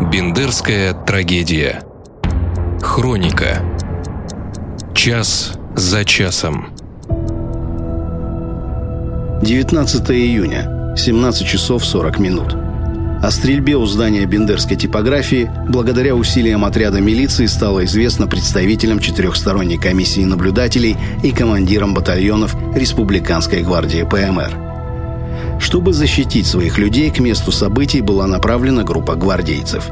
Бендерская трагедия. Хроника. Час за часом. 19 июня, 17 часов 40 минут. О стрельбе у здания Бендерской типографии благодаря усилиям отряда милиции стало известно представителям четырехсторонней комиссии наблюдателей и командирам батальонов Республиканской гвардии ПМР. Чтобы защитить своих людей, к месту событий была направлена группа гвардейцев.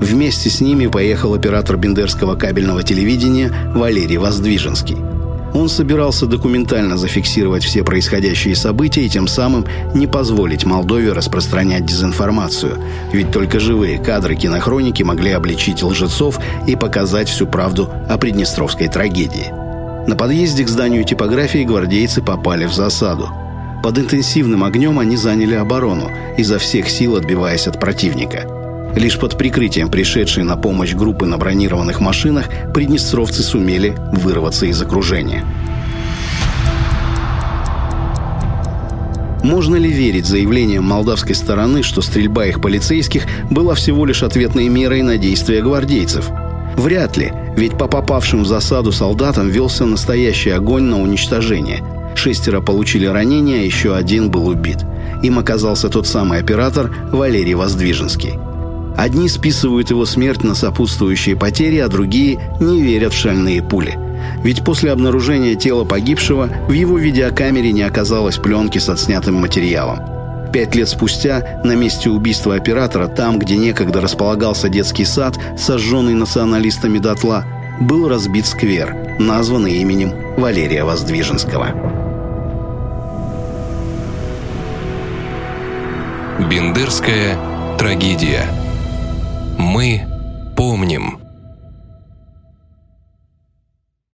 Вместе с ними поехал оператор бендерского кабельного телевидения Валерий Воздвиженский – он собирался документально зафиксировать все происходящие события и тем самым не позволить Молдове распространять дезинформацию. Ведь только живые кадры кинохроники могли обличить лжецов и показать всю правду о приднестровской трагедии. На подъезде к зданию типографии гвардейцы попали в засаду. Под интенсивным огнем они заняли оборону, изо всех сил отбиваясь от противника – Лишь под прикрытием пришедшей на помощь группы на бронированных машинах приднестровцы сумели вырваться из окружения. Можно ли верить заявлениям молдавской стороны, что стрельба их полицейских была всего лишь ответной мерой на действия гвардейцев? Вряд ли, ведь по попавшим в засаду солдатам велся настоящий огонь на уничтожение. Шестеро получили ранения, еще один был убит. Им оказался тот самый оператор Валерий Воздвиженский. Одни списывают его смерть на сопутствующие потери, а другие не верят в шальные пули. Ведь после обнаружения тела погибшего в его видеокамере не оказалось пленки с отснятым материалом. Пять лет спустя на месте убийства оператора, там, где некогда располагался детский сад, сожженный националистами дотла, был разбит сквер, названный именем Валерия Воздвиженского. Бендерская трагедия – мы помним.